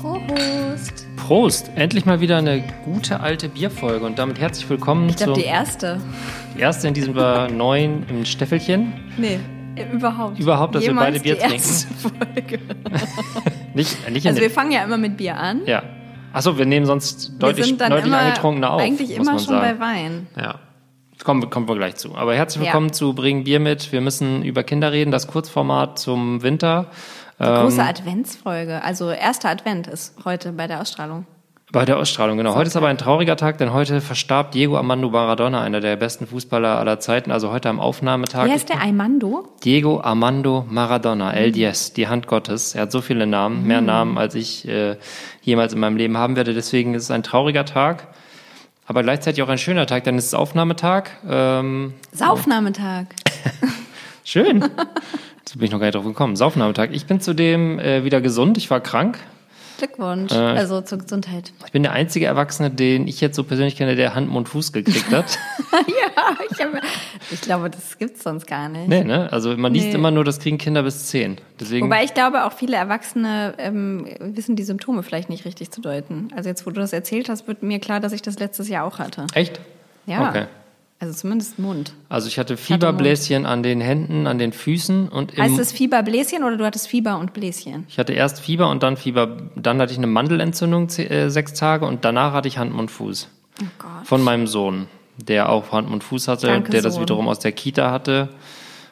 Prost. Prost! Endlich mal wieder eine gute alte Bierfolge und damit herzlich willkommen Ich glaube, die erste. die erste in diesem neuen im Steffelchen. Nee, überhaupt. Überhaupt, dass wir Jemals beide Bier die erste Folge. Nicht, nicht Also wir fangen ja immer mit Bier an. ja. Achso, wir nehmen sonst wir deutlich, deutlich angetrunkener auf. eigentlich immer schon sagen. bei Wein. Ja. Kommen, kommen wir gleich zu. Aber herzlich Ja. willkommen zu Bring Bier mit. Wir müssen über Kinder reden, das Kurzformat zum Winter. Die Ähm, große Adventsfolge. Also erster Advent ist heute bei der Ausstrahlung. Bei der Ausstrahlung, genau. Heute ist aber ein trauriger Tag, denn heute verstarb Diego Armando Maradona, einer der besten Fußballer aller Zeiten. Also heute am Aufnahmetag. Wer ist der Aimando? Diego Armando Maradona, El Diez, die Hand Gottes. Er hat so viele Namen, mehr Namen, als ich äh, jemals in meinem Leben haben werde. Deswegen ist es ein trauriger Tag, aber gleichzeitig auch ein schöner Tag, denn es ist Aufnahmetag. Ähm, Saufnahmetag. schön. Jetzt bin ich noch gar nicht drauf gekommen. Saufnahmetag. Ich bin zudem äh, wieder gesund. Ich war krank. Glückwunsch. Äh, also zur Gesundheit. Ich bin der einzige Erwachsene, den ich jetzt so persönlich kenne, der Hand, Mund, Fuß gekriegt hat. ja, ich, hab, ich glaube, das gibt's sonst gar nicht. nee, ne? Also man liest Nee. immer nur, das kriegen Kinder bis zehn. Deswegen. Wobei ich glaube, auch viele Erwachsene ähm, wissen die Symptome vielleicht nicht richtig zu deuten. Also jetzt, wo du das erzählt hast, wird mir klar, dass ich das letztes Jahr auch hatte. Echt? Ja. Okay. Also zumindest Mund. Also ich hatte Fieberbläschen an den Händen, an den Füßen und im, Heißt es Fieberbläschen oder du hattest Fieber und Bläschen? ich hatte erst Fieber und dann Fieber, dann hatte ich eine Mandelentzündung äh, sechs Tage und danach hatte ich Hand, Mund, Fuß. Oh Gott. Von meinem Sohn, der auch Hand, Mund, Fuß hatte, Danke, der das Sohn. wiederum aus der Kita hatte.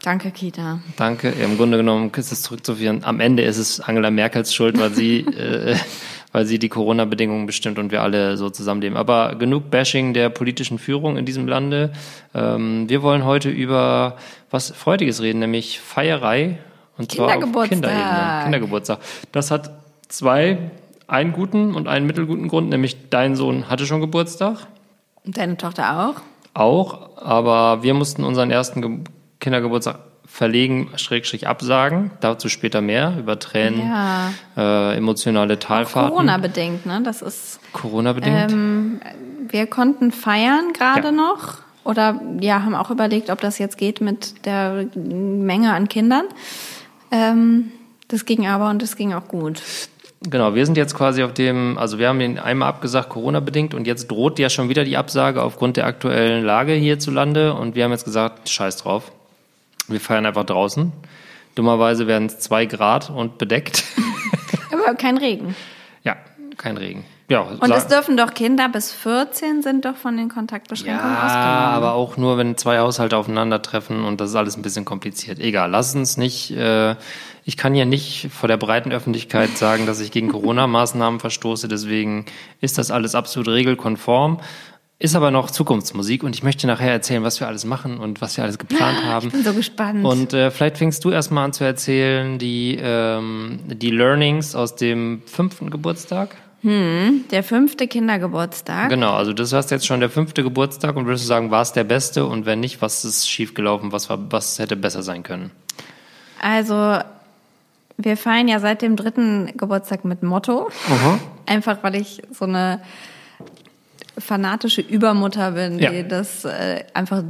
Danke, Kita. Danke. Im Grunde genommen ist es zurückzuführen. Am Ende ist es Angela Merkels Schuld, weil sie, äh, weil sie die Corona-Bedingungen bestimmt und wir alle so zusammenleben. Aber genug Bashing der politischen Führung in diesem Lande. Ähm, wir wollen heute über was Freudiges reden, nämlich Feierei. Und zwar auf Kindergeburtstag. Kinderebene. Kindergeburtstag. Das hat zwei, einen guten und einen mittelguten Grund, nämlich dein Sohn hatte schon Geburtstag. Und deine Tochter auch? Auch, aber wir mussten unseren ersten Ge Kindergeburtstag verlegen, schrägstrich absagen. Dazu später mehr, über Tränen, Ja. äh, emotionale Talfahrten. Corona-bedingt, ne? Das ist. Corona-bedingt. Ähm, wir konnten feiern gerade Ja. noch. Oder ja, haben auch überlegt, ob das jetzt geht mit der Menge an Kindern. Ähm, das ging aber und das ging auch gut. Genau, wir sind jetzt quasi auf dem, also wir haben den einmal abgesagt, Corona-bedingt, und jetzt droht ja schon wieder die Absage aufgrund der aktuellen Lage hierzulande. Und wir haben jetzt gesagt, scheiß drauf. Wir feiern einfach draußen. Dummerweise werden es zwei Grad und bedeckt. Aber kein Regen. ja, kein Regen. Ja, Und es dürfen doch Kinder bis 14 sind doch von den Kontaktbeschränkungen Ja, ausgenommen. aber auch nur, wenn zwei Haushalte aufeinandertreffen und das ist alles ein bisschen kompliziert. Egal, lass uns nicht, äh, ich kann ja nicht vor der breiten Öffentlichkeit sagen, dass ich gegen Corona-Maßnahmen verstoße, deswegen ist das alles absolut regelkonform. Ist aber noch Zukunftsmusik und ich möchte nachher erzählen, was wir alles machen und was wir alles geplant haben. Ich bin so gespannt. Und äh, vielleicht fängst du erstmal an zu erzählen, die, ähm, die Learnings aus dem fünften Geburtstag. der fünfte Kindergeburtstag. Genau, also das hast jetzt schon der fünfte Geburtstag und würdest du sagen, war es der beste und wenn nicht, was ist schiefgelaufen, was war, was hätte besser sein können? Also, wir feiern ja seit dem dritten Geburtstag mit Motto. Einfach, weil ich so eine fanatische Übermutter bin, Ja. die das äh, einfach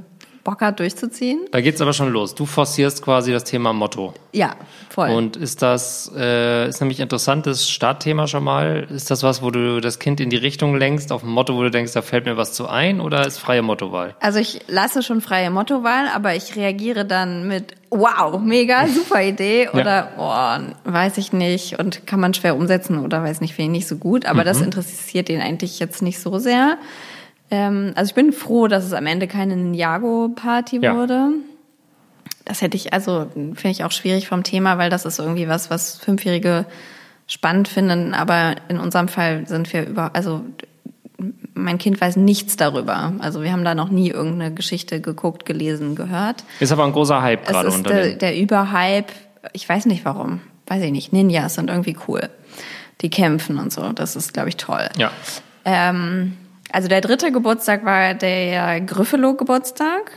Bock hat durchzuziehen. Da geht's aber schon los. Du forcierst quasi das Thema Motto. Ja, voll. Und ist das, äh, ist nämlich interessantes Startthema schon mal. Ist das was, wo du das Kind in die Richtung lenkst, auf ein Motto, wo du denkst, da fällt mir was zu ein, oder ist freie Mottowahl? Also ich lasse schon freie Mottowahl, aber ich reagiere dann mit wow, mega, super Idee oder oh, weiß ich nicht und kann man schwer umsetzen oder weiß nicht, finde ich nicht so gut, aber das interessiert ihn eigentlich jetzt nicht so sehr. Ähm, also ich bin froh, dass es am Ende keine Ninjago-Party Ja. wurde. Das hätte ich, also finde ich auch schwierig vom Thema, weil das ist irgendwie was, was Fünfjährige spannend finden, aber in unserem Fall sind wir über, also mein Kind weiß nichts darüber. Also wir haben da noch nie irgendeine Geschichte geguckt, gelesen, gehört. Ist aber ein großer Hype Es gerade ist unter der, der Überhype. Ich weiß nicht warum. Weiß ich nicht. Ninjas sind irgendwie cool. Die kämpfen und so. Das ist, glaube ich, toll. Ja. Ähm, also der dritte Geburtstag war der Gryffalo-Geburtstag.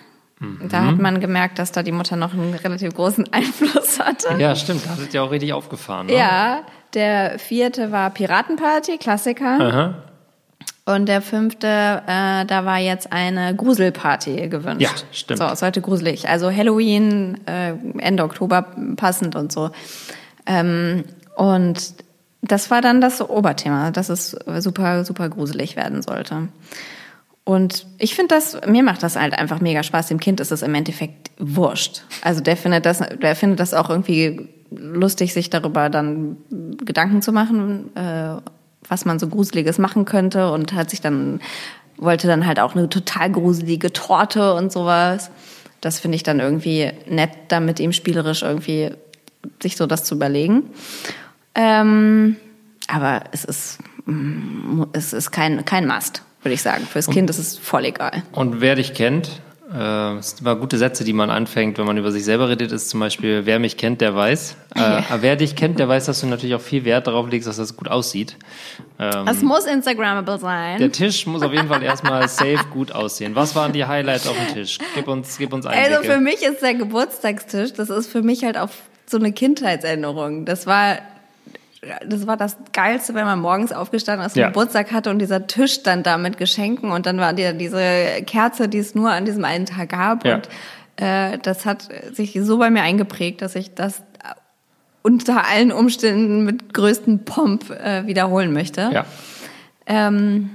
Da hat man gemerkt, dass da die Mutter noch einen relativ großen Einfluss hatte. Ja, stimmt. Da hattet ihr auch richtig aufgefahren. Ne? Ja, der vierte war Piratenparty, Klassiker. Aha. Und der fünfte, äh, da war jetzt eine Gruselparty gewünscht. Ja, stimmt. So, es sollte gruselig. Also Halloween, äh, Ende Oktober passend und so. Ähm, und das war dann das Oberthema, dass es super, super gruselig werden sollte. Und ich finde das, mir macht das halt einfach mega Spaß. Dem Kind ist es im Endeffekt wurscht. Also der findet das, der findet das auch irgendwie lustig, sich darüber dann Gedanken zu machen, äh, was man so Gruseliges machen könnte und hat sich dann, wollte dann halt auch eine total gruselige Torte und sowas. Das finde ich dann irgendwie nett, da mit ihm spielerisch irgendwie sich so das zu überlegen. Ähm, aber es ist, mm, es ist kein, kein Must würde ich sagen. Fürs Kind ist es voll egal. Und wer dich kennt, äh, es sind immer gute Sätze, die man anfängt, wenn man über sich selber redet, ist zum Beispiel, wer mich kennt, der weiß. Äh, wer dich kennt, der weiß, dass du natürlich auch viel Wert darauf legst, dass das gut aussieht. Ähm, es muss Instagrammable sein. Der Tisch muss auf jeden Fall erstmal safe gut aussehen. Was waren die Highlights auf dem Tisch? Gib uns, gib uns Einblicke. Also für mich ist der Geburtstagstisch, das ist für mich halt auch so eine Kindheitsänderung. Das war das war das Geilste, wenn man morgens aufgestanden ist, ja. Geburtstag hatte und dieser Tisch stand da mit Geschenken und dann war die, diese Kerze, die es nur an diesem einen Tag gab. Ja. Und äh, das hat sich so bei mir eingeprägt, dass ich das unter allen Umständen mit größten Pomp äh, wiederholen möchte. Ja. Ähm,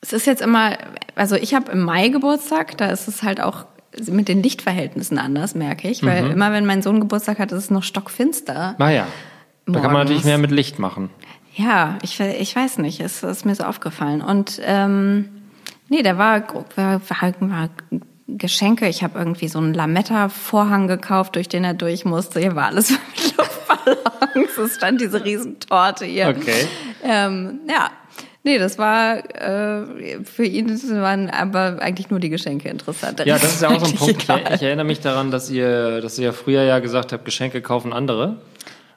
es ist jetzt immer, also ich habe im Mai Geburtstag, da ist es halt auch mit den Lichtverhältnissen anders, merke ich, weil mhm. immer wenn mein Sohn Geburtstag hat, ist es noch stockfinster. Ah ja. Da kann man natürlich mehr mit Licht machen. Ja, ich, ich weiß nicht, es ist mir so aufgefallen. Und ähm, nee, der war, war, war Geschenke. Ich habe irgendwie so einen Lametta-Vorhang gekauft, durch den er durch musste. Hier war alles mit Luftballons. Es stand diese Riesentorte hier. Okay. Ähm, ja, Nee, das war äh, für ihn waren aber eigentlich nur die Geschenke interessant. Ja, das ist ja auch so ein Punkt. Egal. Ich erinnere mich daran, dass ihr, dass ihr ja früher ja gesagt habt, Geschenke kaufen andere.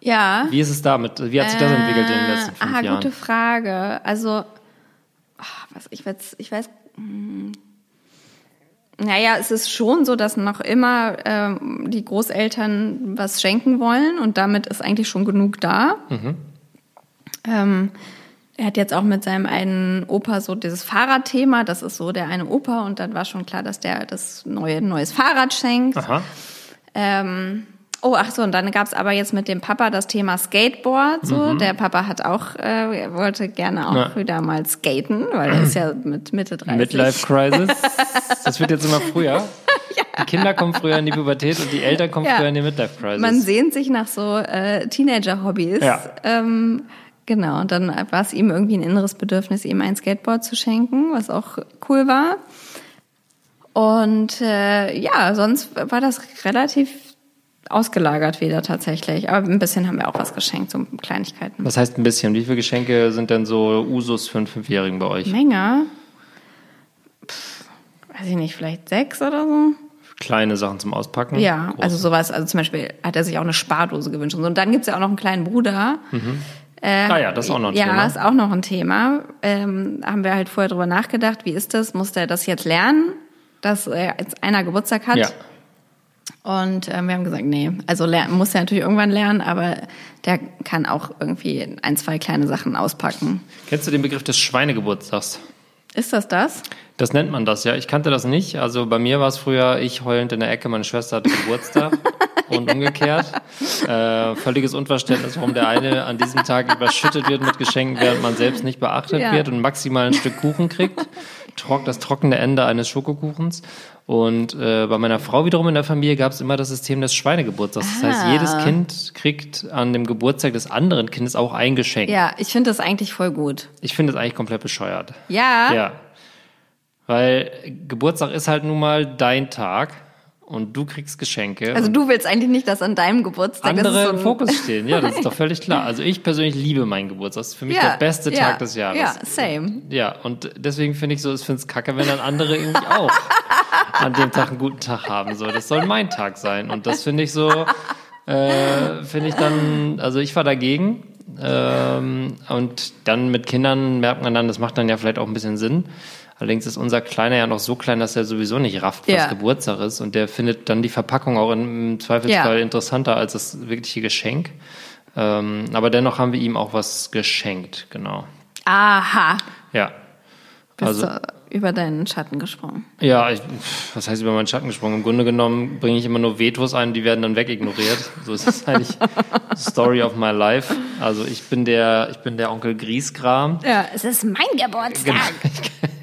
Ja. Wie ist es damit? Wie hat sich das entwickelt in den letzten fünf aha, Jahren? gute Frage. Also, ach, was, ich weiß, ich weiß, hm. naja, es ist schon so, dass noch immer ähm, die Großeltern was schenken wollen und damit ist eigentlich schon genug da. Mhm. Ähm, er hat jetzt auch mit seinem einen Opa so dieses Fahrradthema, das ist so der eine Opa und dann war schon klar, dass der das neue neues Fahrrad schenkt. Aha. Ähm, Oh, ach so, und dann gab's aber jetzt mit dem Papa das Thema Skateboard. So, mhm. der Papa hat auch, äh, wollte gerne auch Na. wieder mal skaten, weil er ist ja mit Mitte 30. Midlife Crisis. das wird jetzt immer früher. ja. Die Kinder kommen früher in die Pubertät und die Eltern kommen ja. früher in die Midlife Crisis. Man sehnt sich nach so äh, Teenager-Hobbys. Ja. Ähm, genau, und dann war es ihm irgendwie ein inneres Bedürfnis, ihm ein Skateboard zu schenken, was auch cool war. Und äh, ja, sonst war das relativ ausgelagert wieder tatsächlich. Aber ein bisschen haben wir auch was geschenkt, so Kleinigkeiten. Was heißt ein bisschen? Wie viele Geschenke sind denn so Usus für einen Fünfjährigen bei euch? Menge. Pff, weiß ich nicht, vielleicht sechs oder so. Kleine Sachen zum Auspacken? Ja, Große. also sowas. Also zum Beispiel hat er sich auch eine Spardose gewünscht. Und, so. und dann gibt's ja auch noch einen kleinen Bruder. Mhm. Äh, ah ja, das ist auch noch ein ja, Thema. Ja, ist auch noch ein Thema. Ähm, haben wir halt vorher drüber nachgedacht, wie ist das? Muss der das jetzt lernen, dass er jetzt einer Geburtstag hat? Ja. Und äh, wir haben gesagt, nee, also lernen, muss er natürlich irgendwann lernen, aber der kann auch irgendwie ein, zwei kleine Sachen auspacken. Kennst du den Begriff des Schweinegeburtstags? Ist das das? Das nennt man das, ja. Ich kannte das nicht. Also bei mir war es früher, ich heulend in der Ecke, meine Schwester hatte Geburtstag und umgekehrt. Äh, völliges Unverständnis, warum der eine an diesem Tag überschüttet wird mit Geschenken, während man selbst nicht beachtet ja. wird und maximal ein Stück Kuchen kriegt. Trock, das trockene Ende eines Schokokuchens. Und äh, bei meiner Frau wiederum in der Familie gab es immer das System des Schweinegeburtstags. Das heißt, ah. jedes Kind kriegt an dem Geburtstag des anderen Kindes auch ein Geschenk. Ja, ich finde das eigentlich voll gut. Ich finde das eigentlich komplett bescheuert. Ja. Ja. Weil Geburtstag ist halt nun mal dein Tag und du kriegst Geschenke. Also du willst eigentlich nicht, dass an deinem Geburtstag andere so im Fokus stehen. Ja, das ist doch völlig klar. Also ich persönlich liebe meinen Geburtstag. Das ist für mich ja, der beste ja, Tag des Jahres. Ja, same. Ja, und deswegen finde ich so, ich finde es kacke, wenn dann andere irgendwie auch an dem Tag einen guten Tag haben. So, das soll mein Tag sein. Und das finde ich so, äh, finde ich dann, also ich war dagegen. Ähm, und dann mit Kindern merkt man dann, das macht dann ja vielleicht auch ein bisschen Sinn. Allerdings ist unser Kleiner ja noch so klein, dass er sowieso nicht rafft, was ja. Geburtstag ist. Und der findet dann die Verpackung auch im Zweifelsfall ja. interessanter als das wirkliche Geschenk. Ähm, aber dennoch haben wir ihm auch was geschenkt, genau. Aha. Ja. Bist also, du über deinen Schatten gesprungen? Ja, ich, was heißt über meinen Schatten gesprungen? Im Grunde genommen bringe ich immer nur Vetos ein, die werden dann wegignoriert. So ist das eigentlich Story of my life. Also ich bin der, ich bin der Onkel Griesgram. Ja, es ist mein Geburtstag. Genau.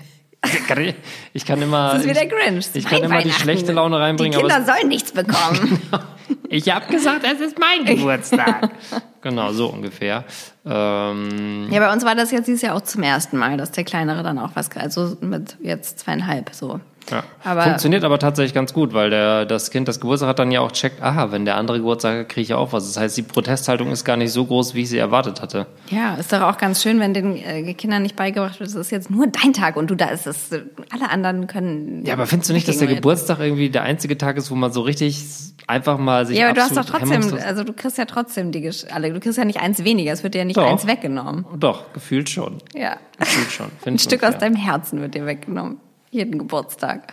Ich kann, ich kann immer, Das ist wie der Grinch. ich kann immer die schlechte Laune reinbringen, Die aber Kinder sollen nichts bekommen. ich habe gesagt, es ist mein Geburtstag. genau, so ungefähr. Ähm, ja, bei uns war das jetzt dieses Jahr auch zum ersten Mal, dass der Kleinere dann auch was, also mit jetzt zweieinhalb so. Ja. Aber- Funktioniert aber tatsächlich ganz gut, weil der, das Kind, das Geburtstag hat, dann ja auch checkt, aha, wenn der andere Geburtstag hat, kriege ich ja auch was. Das heißt, die Protesthaltung ist gar nicht so groß, wie ich sie erwartet hatte. Ja, ist doch auch ganz schön, wenn den äh, Kindern nicht beigebracht wird, es ist jetzt nur dein Tag und du da ist es, alle anderen können. Ja, aber findest du nicht, dass der. Geburtstag irgendwie der einzige Tag ist, wo man so richtig einfach mal sich Ja, aber du hast doch absolut trotzdem, hemmungslos- also du kriegst ja trotzdem die Gesch alle, du kriegst ja nicht eins weniger, es wird dir ja nicht Doch. eins weggenommen. Doch, gefühlt schon. Ja. Gefühlt schon. Ein Stück aus deinem Herzen wird dir weggenommen. Jeden Geburtstag.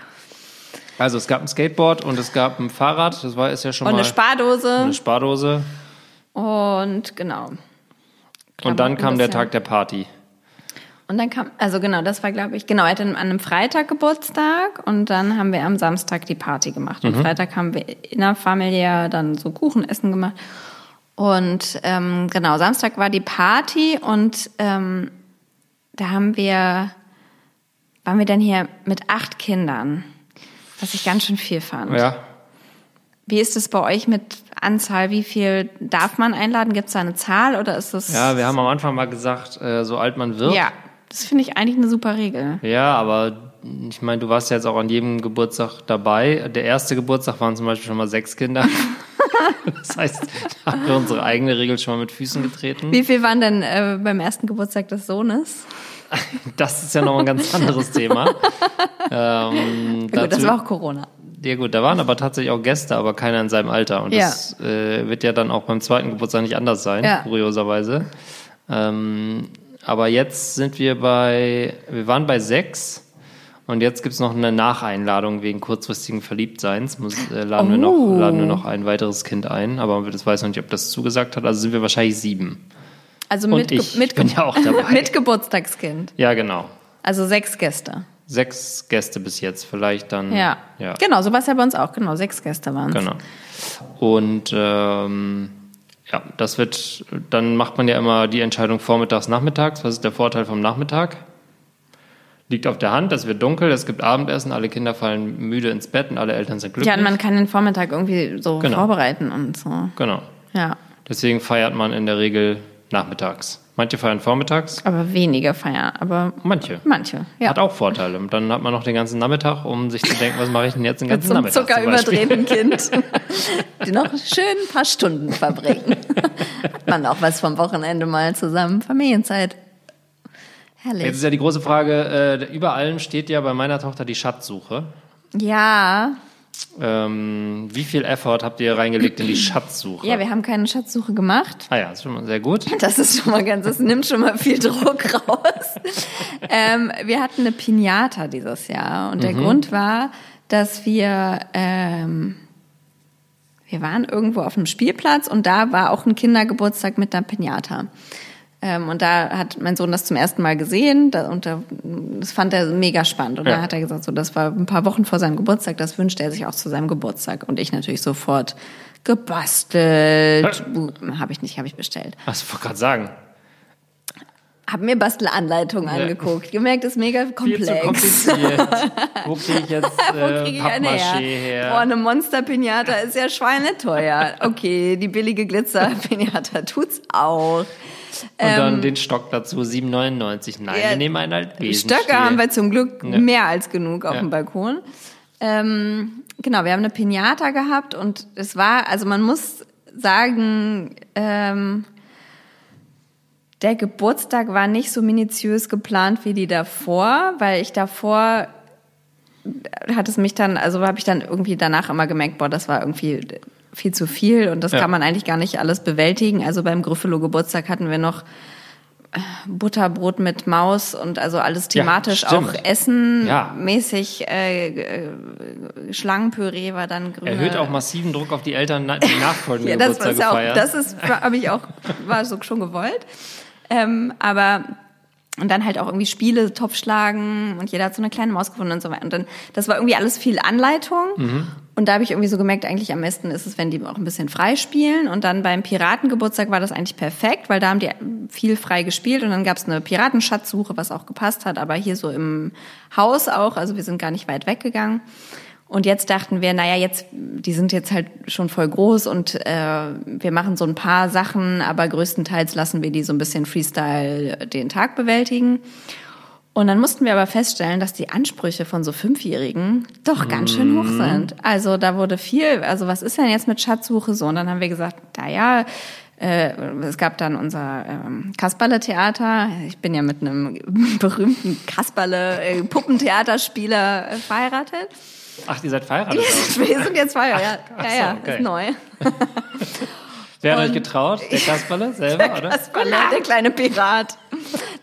Also es gab ein Skateboard und es gab ein Fahrrad, das war ist ja schon Und mal eine Spardose. eine Spardose. Und genau. Und dann kam der. Tag der Party. Und dann kam, also genau, das war, glaube ich, genau, er hatte an einem Freitag Geburtstag und dann haben wir am Samstag die Party gemacht. Mhm. Und Freitag haben wir innerfamiliär dann so Kuchenessen gemacht. Und ähm, genau, Samstag war die Party und ähm, da haben wir, waren wir dann hier mit acht Kindern, was ich ganz schön viel fand. Ja. Wie ist es bei euch mit Anzahl? Wie viel darf man einladen? Gibt es da eine Zahl oder ist es? Ja, wir haben am Anfang mal gesagt, äh, so alt man wird. Ja, das finde ich eigentlich eine super Regel. Ja, aber ich meine, du warst ja jetzt auch an jedem Geburtstag dabei. Der erste Geburtstag waren zum Beispiel schon mal sechs Kinder. das heißt, da haben wir unsere eigene Regel schon mal mit Füßen getreten. Wie viel waren denn äh, beim ersten Geburtstag des Sohnes? Das ist ja noch ein ganz anderes Thema. ähm, Ja, gut, das dazu- war auch Corona. Ja gut, da waren aber tatsächlich auch Gäste, aber keiner in seinem Alter. Und Ja. das äh, wird ja dann auch beim zweiten Geburtstag nicht anders sein, Ja. kurioserweise. Ähm, aber jetzt sind wir bei, wir waren bei sechs und jetzt gibt's noch eine Nacheinladung wegen kurzfristigen Verliebtseins. Muss, äh, laden, wir Oh. noch, laden wir noch ein weiteres Kind ein, aber das weiß noch nicht, ob das zugesagt hat. Also sind wir wahrscheinlich sieben. Also mit, ich mit, bin ja auch dabei. mit Geburtstagskind. Ja, genau. Also sechs Gäste. Sechs Gäste bis jetzt, vielleicht dann. Ja. ja. Genau, so war es ja bei uns auch. Genau, sechs Gäste waren es. Genau. Und ähm, ja, das wird, dann macht man ja immer die Entscheidung vormittags, nachmittags. Was ist der Vorteil vom Nachmittag? Liegt auf der Hand, es wird dunkel, es gibt Abendessen, alle Kinder fallen müde ins Bett und alle Eltern sind glücklich. Ja, und man kann den Vormittag irgendwie so Genau. vorbereiten und so. genau. Ja. Deswegen feiert man in der Regel nachmittags. Manche feiern vormittags, Aber weniger feiern. Aber manche. manche, ja. Hat auch Vorteile. Und dann hat man noch den ganzen Nachmittag, um sich zu denken, was mache ich denn jetzt den Mit ganzen einem Nachmittag zum Beispiel. zuckerüberdrehten Kind, die noch schön ein paar Stunden verbringen. Hat man auch was vom Wochenende mal zusammen, Familienzeit. Herrlich. Jetzt ist ja die große Frage, äh, über allen steht ja bei meiner Tochter die Schatzsuche. Ja, Ähm, wie viel Effort habt ihr reingelegt in die Schatzsuche? ja, wir haben keine Schatzsuche gemacht. ah ja, das ist schon mal sehr gut. Das ist schon mal ganz, das nimmt schon mal viel Druck raus. ähm, wir hatten eine Pinata dieses Jahr und der Grund war, dass wir, ähm, wir waren irgendwo auf einem Spielplatz und da war auch ein Kindergeburtstag mit einer Pinata. Ähm, und da hat mein Sohn das zum ersten Mal gesehen da, und da, das fand er mega spannend. Und Ja. da hat er gesagt, so, das war ein paar Wochen vor seinem Geburtstag, das wünscht er sich auch zu seinem Geburtstag. Und ich natürlich sofort gebastelt. Habe ich nicht, habe ich bestellt. Was wollte gerade sagen. Hab mir Bastelanleitungen angeguckt. Gemerkt, ist mega Viel komplex. zu kompliziert. Wo kriege ich jetzt äh, kriege ich eine her? her? Boah, eine Monster-Pinata ist ja schweineteuer. Okay, die billige Glitzer-Pinata tut's auch. Und dann den Stock dazu, 7,99. Nein, ähm, Ja, wir nehmen einen Altbesenstiel. Stöcke haben wir zum Glück Ja. mehr als genug auf Ja. dem Balkon. Ähm, genau, wir haben eine Pinata gehabt und es war, also man muss sagen, ähm, der Geburtstag war nicht so minutiös geplant wie die davor, weil ich davor hat es mich dann, also habe ich dann irgendwie danach immer gemerkt, boah, das war irgendwie viel zu viel und das Ja. kann man eigentlich gar nicht alles bewältigen. Also beim Gryffalo Geburtstag hatten wir noch äh, Butterbrot mit Maus und also alles Ja, thematisch stimmt. auch Essen Ja. mäßig äh, äh, Schlangenpüree war dann grüne. Erhöht auch massiven Druck auf die Eltern, die nachfolgenden Ja, das ist ja auch, das ist, habe ich auch, war so schon gewollt. Ähm, aber Und dann halt auch irgendwie Spiele, Topfschlagen und jeder hat so eine kleine Maus gefunden und so weiter. Und dann, das war irgendwie alles viel Anleitung. Mhm. Und da habe ich irgendwie so gemerkt, eigentlich am besten ist es, wenn die auch ein bisschen frei spielen. Und dann beim Piratengeburtstag war das eigentlich perfekt, weil da haben die viel frei gespielt und dann gab es eine Piratenschatzsuche, was auch gepasst hat, aber hier so im Haus auch, also wir sind gar nicht weit weggegangen. Und jetzt dachten wir, naja, jetzt, die sind jetzt halt schon voll groß und äh, wir machen so ein paar Sachen, aber größtenteils lassen wir die so ein bisschen Freestyle den Tag bewältigen. Und dann mussten wir aber feststellen, dass die Ansprüche von so Fünfjährigen doch ganz schön hoch sind. Also da wurde viel, also was ist denn jetzt mit Schatzsuche so? Und dann haben wir gesagt, naja, äh, es gab dann unser ähm, Kasperle-Theater. Ich bin ja mit einem berühmten Kasperle-Puppentheaterspieler äh, verheiratet. Ach, ihr seid verheiratet? wir sind jetzt verheiratet, ja. ja, ja, okay. ist neu. Wer hat Und- euch getraut? Der Kasperle selber, Der oder? Kasperle, der kleine Pirat.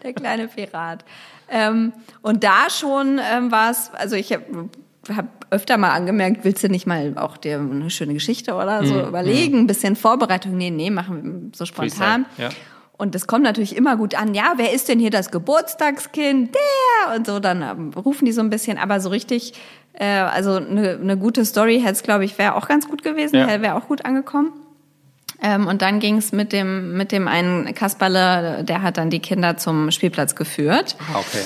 Der kleine Pirat. Ähm, und da schon ähm, war es, also ich habe hab öfter mal angemerkt, willst du nicht mal auch dir eine schöne Geschichte oder so überlegen, ein bisschen Vorbereitung? Nee, nee, machen wir so spontan. Ja. Und das kommt natürlich immer gut an. Ja, wer ist denn hier das Geburtstagskind? Der! Und so, dann ähm, rufen die so ein bisschen. Aber so richtig, äh, also eine ne gute Story hätte es, glaube ich, wäre auch ganz gut gewesen. Ja. Wäre auch gut angekommen. Ähm, und dann ging es mit dem, mit dem einen Kasperle, der hat dann die Kinder zum Spielplatz geführt. Ah, okay.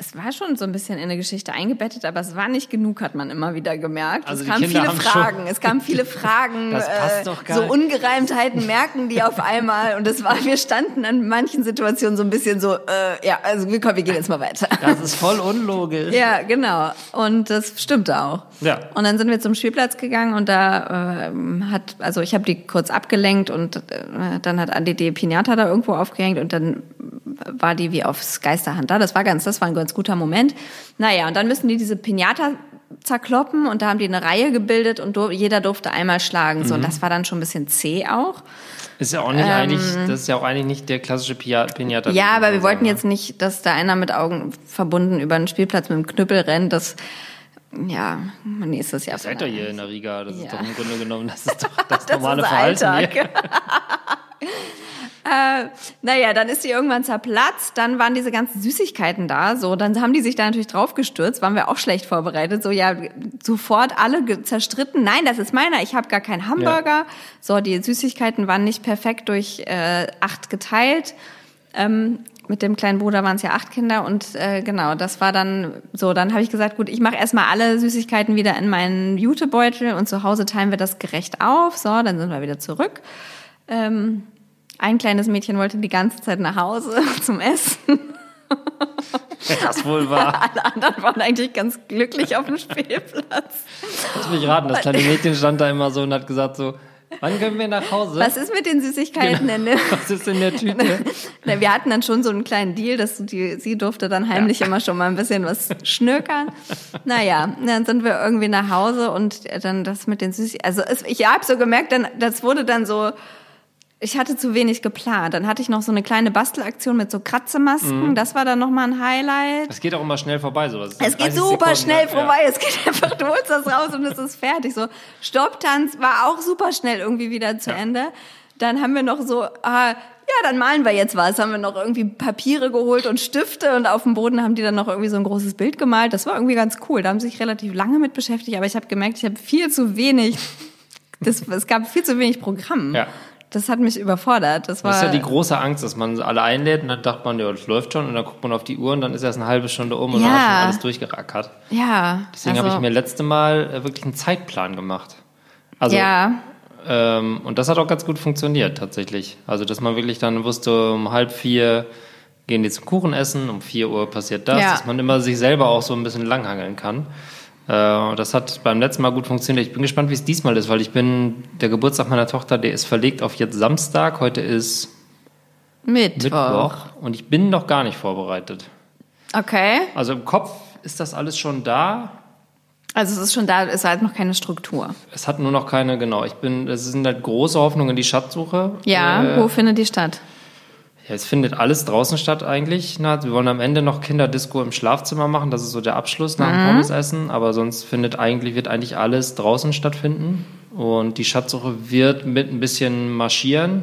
Es war schon so ein bisschen in eine Geschichte eingebettet, aber es war nicht genug, hat man immer wieder gemerkt. Also es kamen Kinder viele Fragen. Es kamen viele Fragen. Das passt äh, doch gar so. Ungereimtheiten merken die auf einmal. Und es war, wir standen an manchen Situationen so ein bisschen so, äh, ja, also wir, komm, wir gehen jetzt mal weiter. Das ist voll unlogisch. Ja, genau. Und das stimmte auch. Ja. Und dann sind wir zum Spielplatz gegangen und da ähm, hat, also ich habe die kurz abgelenkt und äh, dann hat Andi die Pinata da irgendwo aufgehängt und dann war die wie aufs Geisterhand da. Das war ganz, das war ein ganz guter Moment. Naja, und dann müssen die diese Pinata zerkloppen und da haben die eine Reihe gebildet und dur jeder durfte einmal schlagen. Mhm. So, und das war dann schon ein bisschen zäh auch. Ist ja auch nicht eigentlich, das ist ja auch eigentlich nicht der klassische Pinata. Ähm. Ja, aber wir wollten jetzt nicht, dass da einer mit Augen verbunden über den Spielplatz mit dem Knüppel rennt. Das, ja, nächstes Jahr. Seid doch hier in der Riga, das ist Ja. doch im Grunde genommen, das ist doch das, Das normale ist Verhalten hier. Äh, naja, dann ist die irgendwann zerplatzt, dann waren diese ganzen Süßigkeiten da, so, dann haben die sich da natürlich draufgestürzt, waren wir auch schlecht vorbereitet, so, ja, sofort alle zerstritten, nein, das ist meiner, ich habe gar keinen Hamburger, so, die Süßigkeiten waren nicht perfekt durch äh, acht geteilt, ähm, mit dem kleinen Bruder waren es ja acht Kinder. Und äh, genau, das war dann so, dann habe ich gesagt, gut, ich mache erstmal alle Süßigkeiten wieder in meinen Jutebeutel. Und zu Hause teilen wir das gerecht auf, so, dann sind wir wieder zurück. Ähm, ein kleines Mädchen wollte die ganze Zeit nach Hause zum Essen. Das wohl war. Alle anderen waren eigentlich ganz glücklich auf dem Spielplatz. Lass mich raten, das kleine Mädchen stand da immer so und hat gesagt so, wann können wir nach Hause? Was ist mit den Süßigkeiten denn? ne? Was ist in der Tüte? Na, wir hatten dann schon so einen kleinen Deal, dass die, sie durfte dann heimlich immer schon mal ein bisschen was schnökern. Naja, dann sind wir irgendwie nach Hause und dann das mit den Süßigkeiten. Also es, ich habe so gemerkt, dann, das wurde dann so, ich hatte zu wenig geplant. Dann hatte ich noch so eine kleine Bastelaktion mit so Kratzemasken. Das war dann nochmal ein Highlight. Es geht auch immer schnell vorbei, sowas. Es geht 30 super Sekunden, schnell ja. vorbei. Es geht einfach, du holst das raus und es ist fertig. So, Stopptanz war auch super schnell irgendwie wieder zu Ende. Dann haben wir noch so, ah, ja, dann malen wir jetzt was. Haben wir noch irgendwie Papiere geholt und Stifte und auf dem Boden haben die dann noch irgendwie so ein großes Bild gemalt. Das war irgendwie ganz cool. Da haben sie sich relativ lange mit beschäftigt, aber ich habe gemerkt, ich habe viel zu wenig, das, es gab viel zu wenig Programm. Ja. Das hat mich überfordert. Das war Das ist ja die große Angst, dass man alle einlädt und dann dachte man, ja, das läuft schon und dann guckt man auf die Uhr und dann ist erst eine halbe Stunde um und Ja. dann hat schon alles durchgerackert. ja. Deswegen also, habe ich mir letzte Mal äh, wirklich einen Zeitplan gemacht. Also, ja. ähm, und das hat auch ganz gut funktioniert tatsächlich. Also, dass man wirklich dann wusste, um halb vier gehen die zum Kuchen essen, um vier Uhr passiert das, Ja. dass man immer sich selber auch so ein bisschen langhangeln kann. Äh, das hat beim letzten Mal gut funktioniert. Ich bin gespannt, wie es diesmal ist, weil ich bin, der Geburtstag meiner Tochter, der ist verlegt auf jetzt Samstag. Heute ist Mittwoch. Mittwoch und ich bin noch gar nicht vorbereitet. Okay. Also im Kopf ist das alles schon da. Also es ist schon da, es ist halt noch keine Struktur. Es hat nur noch keine, genau. Ich bin, es sind halt große Hoffnungen in die Schatzsuche. Ja, Äh, wo findet die statt? Ja, es findet alles draußen statt eigentlich. Na, wir wollen am Ende noch Kinderdisco im Schlafzimmer machen. Das ist so der Abschluss nach Mhm. dem Pommesessen. Aber sonst findet eigentlich, wird eigentlich alles draußen stattfinden. Und die Schatzsuche wird mit ein bisschen marschieren.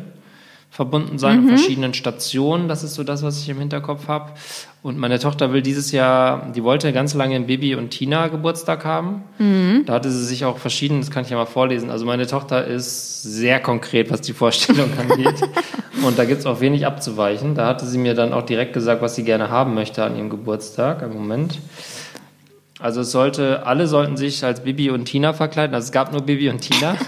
Verbunden sein, mhm. verschiedenen Stationen. Das ist so das, was ich im Hinterkopf habe. Und meine Tochter will dieses Jahr, die wollte ganz lange einen Bibi und Tina Geburtstag haben. Mhm. Da hatte sie sich auch verschieden, das kann ich ja mal vorlesen. Also meine Tochter ist sehr konkret, was die Vorstellung angeht. und da gibt es auch wenig abzuweichen. Da hatte sie mir dann auch direkt gesagt, was sie gerne haben möchte an ihrem Geburtstag. Im Moment. Also es sollte, alle sollten sich als Bibi und Tina verkleiden. Also es gab nur Bibi und Tina.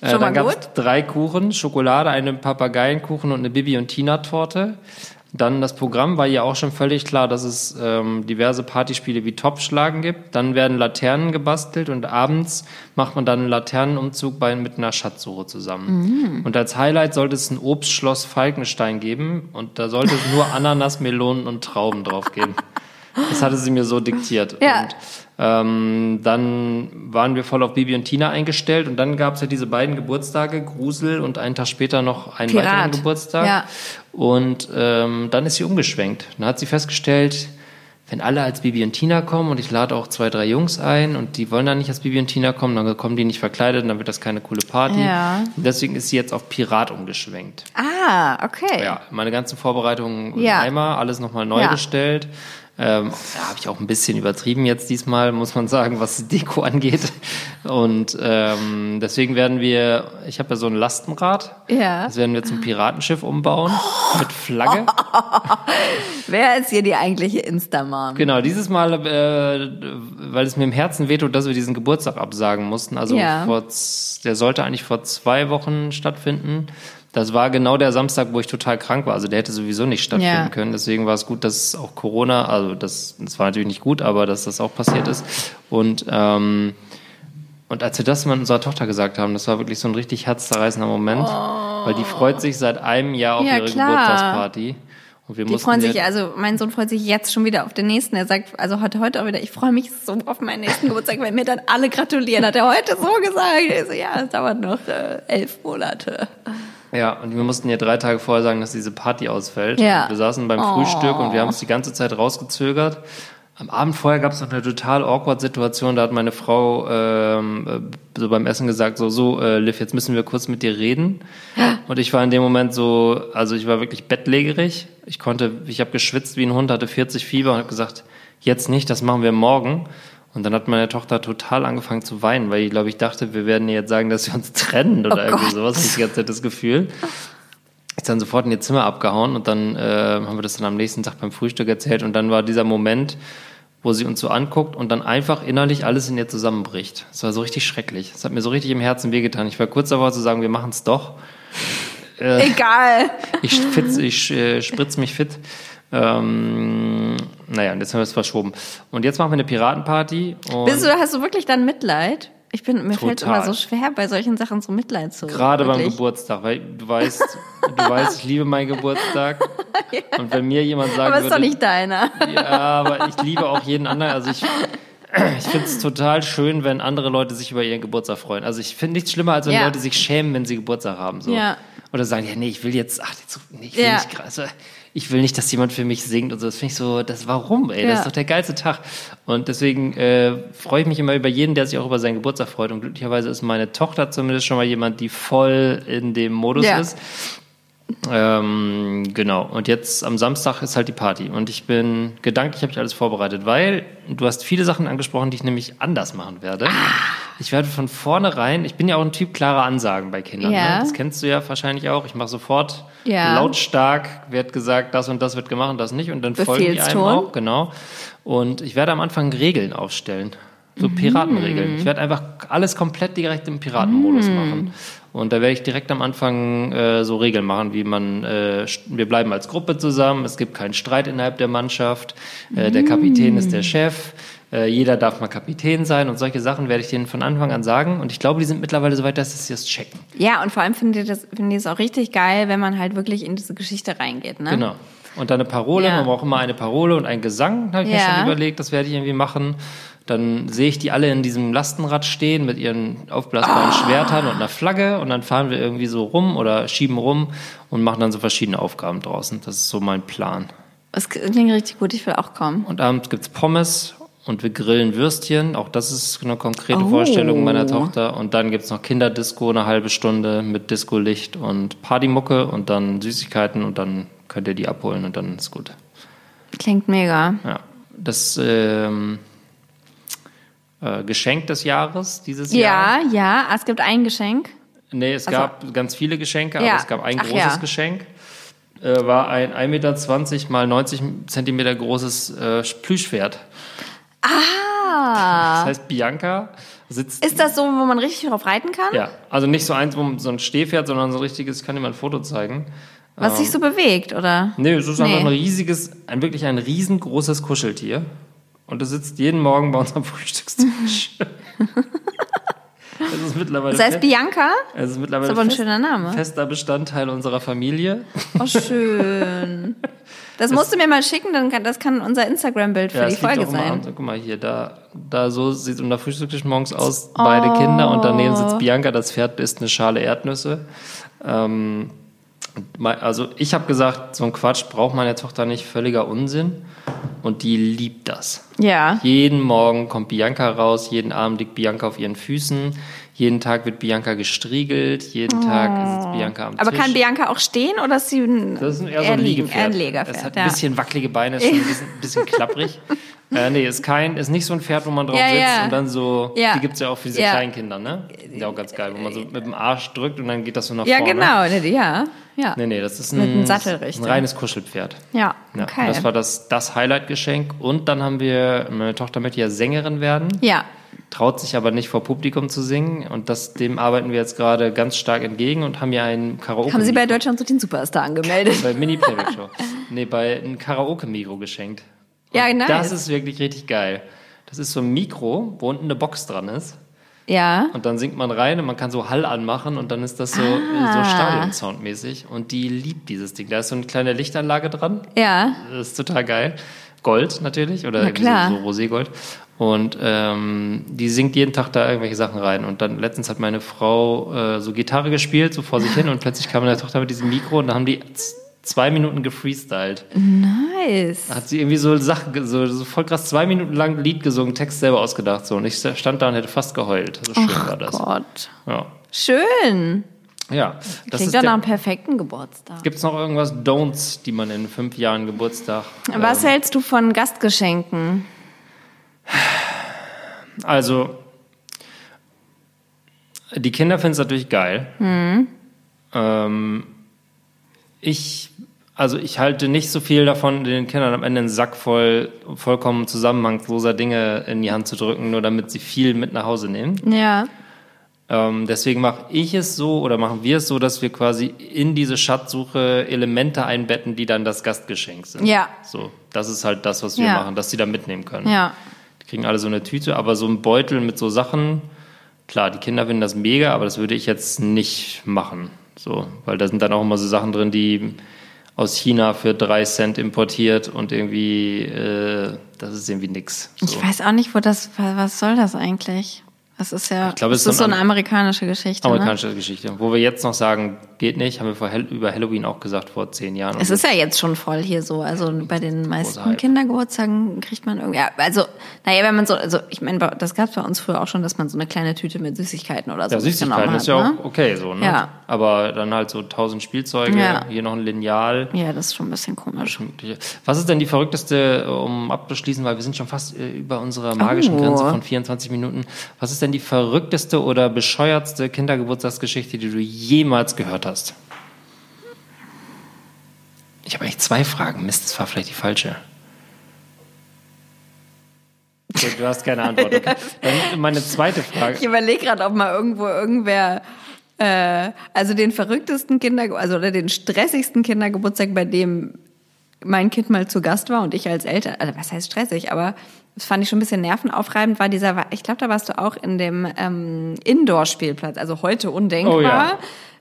Äh, Schon dann gab es drei Kuchen, Schokolade, einen Papageienkuchen und eine Bibi und Tina Torte. Dann das Programm war ja auch schon völlig klar, dass es ähm, diverse Partyspiele wie Topfschlagen gibt. Dann werden Laternen gebastelt und abends macht man dann einen Laternenumzug bei, mit einer Schatzsuche zusammen. Mhm. Und als Highlight sollte es ein Obstschloss Falkenstein geben und da sollte es nur Ananas, Melonen und Trauben drauf geben. Das hatte sie mir so diktiert. Ja. Und ähm, dann waren wir voll auf Bibi und Tina eingestellt und dann gab es ja diese beiden Geburtstage, Grusel und einen Tag später noch einen Pirat. weiteren Geburtstag. Ja. Und ähm, dann ist sie umgeschwenkt. Dann hat sie festgestellt, wenn alle als Bibi und Tina kommen und ich lade auch zwei, drei Jungs ein und die wollen dann nicht als Bibi und Tina kommen, dann kommen die nicht verkleidet und dann wird das keine coole Party. Ja. Und deswegen ist sie jetzt auf Pirat umgeschwenkt. Ah, okay. Ja, meine ganzen Vorbereitungen ja. Eimer, alles nochmal neu ja. gestellt. Ähm, ja, habe ich auch ein bisschen übertrieben jetzt diesmal, muss man sagen, was die Deko angeht. Und ähm, deswegen werden wir, ich habe ja so ein Lastenrad, ja. das werden wir zum Piratenschiff umbauen oh. mit Flagge. Wer ist hier die eigentliche Instamam? Genau, dieses Mal, äh, weil es mir im Herzen wehtut, dass wir diesen Geburtstag absagen mussten. Also ja. vor, der sollte eigentlich vor zwei Wochen stattfinden. Das war genau der Samstag, wo ich total krank war. Also der hätte sowieso nicht stattfinden ja. können. Deswegen war es gut, dass auch Corona, also das, das war natürlich nicht gut, aber dass das auch passiert ist. Und ähm, und als wir das mal unserer Tochter gesagt haben, das war wirklich so ein richtig herzzerreißender Moment, oh. weil die freut sich seit einem Jahr auf ja, ihre klar. Geburtstagsparty. Und wir die freuen sich, also mein Sohn freut sich jetzt schon wieder auf den nächsten. Er sagt, also heute, heute auch wieder, ich freue mich so auf meinen nächsten Geburtstag, weil mir dann alle gratulieren. Hat er heute so gesagt. Ich so, ja, es dauert noch äh, elf Monate. Ja, und wir mussten ja drei Tage vorher sagen, dass diese Party ausfällt. Ja. Wir saßen beim oh. Frühstück und wir haben es die ganze Zeit rausgezögert. Am Abend vorher gab es noch eine total awkward Situation. Da hat meine Frau ähm, äh, so beim Essen gesagt, so, so, äh, Liv, jetzt müssen wir kurz mit dir reden. Und ich war in dem Moment so, also ich war wirklich bettlägerig. Ich konnte, ich habe geschwitzt wie ein Hund, hatte 40 Fieber und habe gesagt, jetzt nicht, das machen wir morgen. Und dann hat meine Tochter total angefangen zu weinen, weil ich glaube, ich dachte, wir werden ihr jetzt sagen, dass wir uns trennen oder oh irgendwie Gott. sowas. Ich Zeit das Gefühl. Ist dann sofort in ihr Zimmer abgehauen und dann äh, haben wir das dann am nächsten Tag beim Frühstück erzählt und dann war dieser Moment, wo sie uns so anguckt und dann einfach innerlich alles in ihr zusammenbricht. Das war so richtig schrecklich. Das hat mir so richtig im Herzen wehgetan. Ich war kurz davor zu sagen, wir machen es doch. Äh, Egal. Ich, fitz, ich äh, spritz mich fit. Ähm, naja, jetzt haben wir es verschoben. Und jetzt machen wir eine Piratenparty. Bist du, hast du wirklich dann Mitleid? Ich bin, mir fällt es immer so schwer, bei solchen Sachen so Mitleid zu. Gerade wirklich. beim Geburtstag, weil du weißt, du weißt, ich liebe meinen Geburtstag. ja. Und wenn mir jemand sagt, aber ist würde, doch nicht deiner. ja, aber ich liebe auch jeden anderen. Also ich, ich finde es total schön, wenn andere Leute sich über ihren Geburtstag freuen. Also ich finde nichts schlimmer, als wenn ja. Leute sich schämen, wenn sie Geburtstag haben. So. Ja. Oder sagen, ja, nee, ich will jetzt, ach, jetzt, nee, ich will nicht krass. Ich will nicht, dass jemand für mich singt und so. Das finde ich so, das warum, ey? Ja. Das ist doch der geilste Tag. Und deswegen äh, freue ich mich immer über jeden, der sich auch über seinen Geburtstag freut. Und glücklicherweise ist meine Tochter zumindest schon mal jemand, die voll in dem Modus ja. ist. Ähm, genau. Und jetzt am Samstag ist halt die Party. Und ich bin gedanklich, habe ich alles vorbereitet, weil du hast viele Sachen angesprochen, die ich nämlich anders machen werde. Ah. Ich werde von vornherein, ich bin ja auch ein Typ klarer Ansagen bei Kindern. Ja. Ne? Das kennst du ja wahrscheinlich auch. Ich mache sofort ja. lautstark, wird gesagt, das und das wird gemacht und das nicht. Und dann folgen die einem auch. Genau. Und ich werde am Anfang Regeln aufstellen. So mhm. Piratenregeln. Ich werde einfach alles komplett direkt im Piratenmodus mhm. machen. Und da werde ich direkt am Anfang äh, so Regeln machen, wie man, äh, wir bleiben als Gruppe zusammen, es gibt keinen Streit innerhalb der Mannschaft, äh, der Kapitän ist der Chef, äh, jeder darf mal Kapitän sein und solche Sachen werde ich denen von Anfang an sagen. Und ich glaube, die sind mittlerweile so weit, dass sie das checken. Ja, und vor allem finde ich das, finde ich es auch richtig geil, wenn man halt wirklich in diese Geschichte reingeht. Ne? Genau. Und dann eine Parole, ja. man braucht immer eine Parole und einen Gesang, habe ich ja. mir schon überlegt, das werde ich irgendwie machen. Dann sehe ich die alle in diesem Lastenrad stehen mit ihren aufblasbaren oh. Schwertern und einer Flagge und dann fahren wir irgendwie so rum oder schieben rum und machen dann so verschiedene Aufgaben draußen. Das ist so mein Plan. Das klingt richtig gut, ich will auch kommen. Und abends gibt's Pommes und wir grillen Würstchen. Auch das ist eine konkrete Oh. Vorstellung meiner Tochter. Und dann gibt's noch Kinderdisco, eine halbe Stunde mit Disco-Licht und Partymucke und dann Süßigkeiten und dann könnt ihr die abholen und dann ist gut. Klingt mega. Ja, das ähm, äh, Geschenk des Jahres dieses Ja, Jahr. ja. Ah, Es gibt ein Geschenk. Nee, es Also- gab ganz viele Geschenke, Ja. aber es gab ein Ach großes ja. Geschenk. Äh, war ein 1,20 Meter mal 90 Zentimeter großes äh, Plüschpferd. Ah. Das heißt, Bianca sitzt. Ist das so, wo man richtig drauf reiten kann? ja, also nicht so eins, wo man so ein Stehpferd, sondern so ein richtiges, ich kann dir mal ein Foto zeigen. Was sich so bewegt, oder? Nee, es ist einfach Nee. ein riesiges, ein wirklich ein riesengroßes Kuscheltier. Und es sitzt jeden Morgen bei uns am Frühstückstisch. Es ist mittlerweile, Das heißt Bianca? es ist mittlerweile Ist aber ein fest- schöner Name. fester Bestandteil unserer Familie. Oh, schön. Das musst du mir mal schicken, dann kann, das kann unser Instagram-Bild für Ja, die Folge sein. Guck mal hier, da, da so sieht unser Frühstückstisch morgens aus, beide Kinder und daneben sitzt Bianca, das Pferd isst eine Schale Erdnüsse. Ähm, also ich habe gesagt, so ein Quatsch braucht meine Tochter nicht, völliger Unsinn. Und die liebt das. Ja. Jeden Morgen kommt Bianca raus, jeden Abend liegt Bianca auf ihren Füßen, jeden Tag wird Bianca gestriegelt, jeden Tag sitzt Bianca am Aber Tisch. kann Bianca auch stehen oder ist sie ein, Das ist ein- eher so ein Liegepferd. eher ein Es Legepferd? hat ein bisschen wackelige Beine, ist schon ein bisschen, bisschen klapprig. Äh, nee, ist kein, ist nicht so ein Pferd, wo man drauf Ja, sitzt ja. und dann so, Ja. die gibt's ja auch für diese Ja. kleinen Kinder, ne? Ist ja auch ganz geil, wo man so mit dem Arsch drückt und dann geht das so nach ja, vorne. genau. Ja, ja. Nee, nee, das ist ein, ein reines Kuschelpferd. Ja, Ja, okay. Das war das, das Highlight-Geschenk. Und dann haben wir, meine Tochter möchte ja Sängerin werden, ja. traut sich aber nicht vor Publikum zu singen. Und das, dem arbeiten wir jetzt gerade ganz stark entgegen und haben ja einen Karaoke. Haben Sie bei Deutschland so den Superstar angemeldet? bei Mini Playback Show. nee, bei einem Karaoke-Mikro geschenkt. Ja, nice. Das ist wirklich richtig geil. Das ist so ein Mikro, wo unten eine Box dran ist. Ja. Und dann singt man rein und man kann so Hall anmachen und dann ist das so, Ah. so Stadion-Soundmäßig. Und die liebt dieses Ding. Da ist so eine kleine Lichtanlage dran. Ja. Das ist total geil. Gold natürlich oder Na klar. so, so Roségold. Und ähm, die singt jeden Tag da irgendwelche Sachen rein. Und dann letztens hat meine Frau äh, so Gitarre gespielt, so vor sich hin. Und plötzlich kam meine Tochter mit diesem Mikro und da haben die zwei Minuten gefreestylt. Nice. Hat sie irgendwie so Sachen, so, so voll krass zwei Minuten lang ein Lied gesungen, Text selber ausgedacht. So. Und ich stand da und hätte fast geheult. So schön war das. Gott. Ja. Schön. ja, das Klingt ist doch nach einem perfekten Geburtstag. Gibt es noch irgendwas Don'ts, die man in fünf Jahren Geburtstag. Was ähm, hältst du von Gastgeschenken? Also, die Kinder finden es natürlich geil. Ähm, ich, also ich halte nicht so viel davon, den Kindern am Ende einen Sack voll vollkommen zusammenhangsloser Dinge in die Hand zu drücken, nur damit sie viel mit nach Hause nehmen. Ja. Ähm, deswegen mache ich es so oder machen wir es so, dass wir quasi in diese Schatzsuche Elemente einbetten, die dann das Gastgeschenk sind. Ja. So, das ist halt das, was wir Ja. machen, dass sie da mitnehmen können. Ja. Die kriegen alle so eine Tüte, aber so ein Beutel mit so Sachen, klar, die Kinder finden das mega, aber das würde ich jetzt nicht machen. So, weil da sind dann auch immer so Sachen drin, die aus China für drei Cent importiert und irgendwie, äh, das ist irgendwie nix. So. Ich weiß auch nicht, wo das, was soll das eigentlich? Das ist ja, Ich glaube, es das ist so so ein eine amerikanische Geschichte. Ne? Amerikanische Geschichte. Wo wir jetzt noch sagen, geht nicht, haben wir vor über Halloween auch gesagt, vor zehn Jahren. Es ist ja jetzt schon voll hier so. Also bei den meisten. Kindergeburtstagen kriegt man irgendwie. Ja, also, naja, wenn man so, also ich meine, das gab es bei uns früher auch schon, dass man so eine kleine Tüte mit Süßigkeiten oder so ja, Süßigkeiten mitgenommen ist ja hat, ne? auch okay so, ne? Ja. Aber dann halt so tausend Spielzeuge, Ja. hier noch ein Lineal. Ja, das ist schon ein bisschen komisch. Was ist denn die verrückteste, um abzuschließen, weil wir sind schon fast äh, über unserer magischen Oh. Grenze von 24 Minuten. Was ist denn die verrückteste oder bescheuertste Kindergeburtstagsgeschichte, die du jemals gehört hast? Ich habe eigentlich zwei Fragen. Mist, das war vielleicht die falsche. Okay, du hast keine Antwort. Okay. Dann meine zweite Frage. Ich überlege gerade, ob mal irgendwo irgendwer, äh, also den verrücktesten Kinder, also oder den stressigsten Kindergeburtstag, bei dem mein Kind mal zu Gast war und ich als Eltern, also was heißt stressig, aber das fand ich schon ein bisschen nervenaufreibend, war dieser, ich glaube, da warst du auch in dem ähm, Indoor-Spielplatz, also heute undenkbar. Oh ja.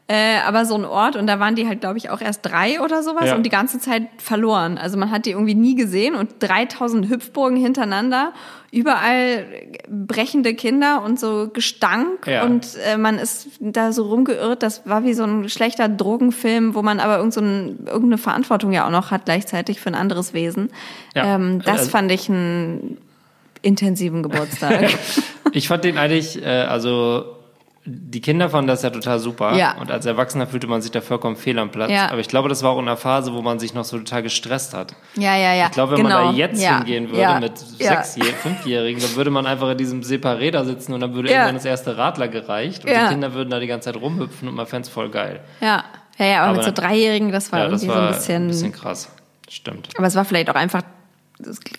Äh, aber so ein Ort und da waren die halt, glaube ich, auch erst drei oder sowas Ja. und die ganze Zeit verloren. Also man hat die irgendwie nie gesehen und 3000 Hüpfburgen hintereinander, überall brechende Kinder und so Gestank Ja. und äh, man ist da so rumgeirrt. Das war wie so ein schlechter Drogenfilm, wo man aber irgend so ein, irgendeine Verantwortung ja auch noch hat gleichzeitig für ein anderes Wesen. Ja. Ähm, das Also- fand ich ein intensiven Geburtstag. Ich fand den eigentlich, äh, also die Kinder fanden das ja total super. Ja. Und als Erwachsener fühlte man sich da vollkommen fehl am Platz. Ja. Aber ich glaube, das war auch in einer Phase, wo man sich noch so total gestresst hat. ja, ja, ja. Ich glaube, wenn genau. man da jetzt ja. hingehen würde mit sechsjährigen, fünfjährigen, dann würde man einfach in diesem Separé da sitzen und dann würde irgendwann das erste Radler gereicht und die Kinder würden da die ganze Zeit rumhüpfen und man fände es voll geil. Ja, ja, ja, aber, Aber mit so Dreijährigen, das war ja, das irgendwie war so ein bisschen, krass. Stimmt. Aber es war vielleicht auch einfach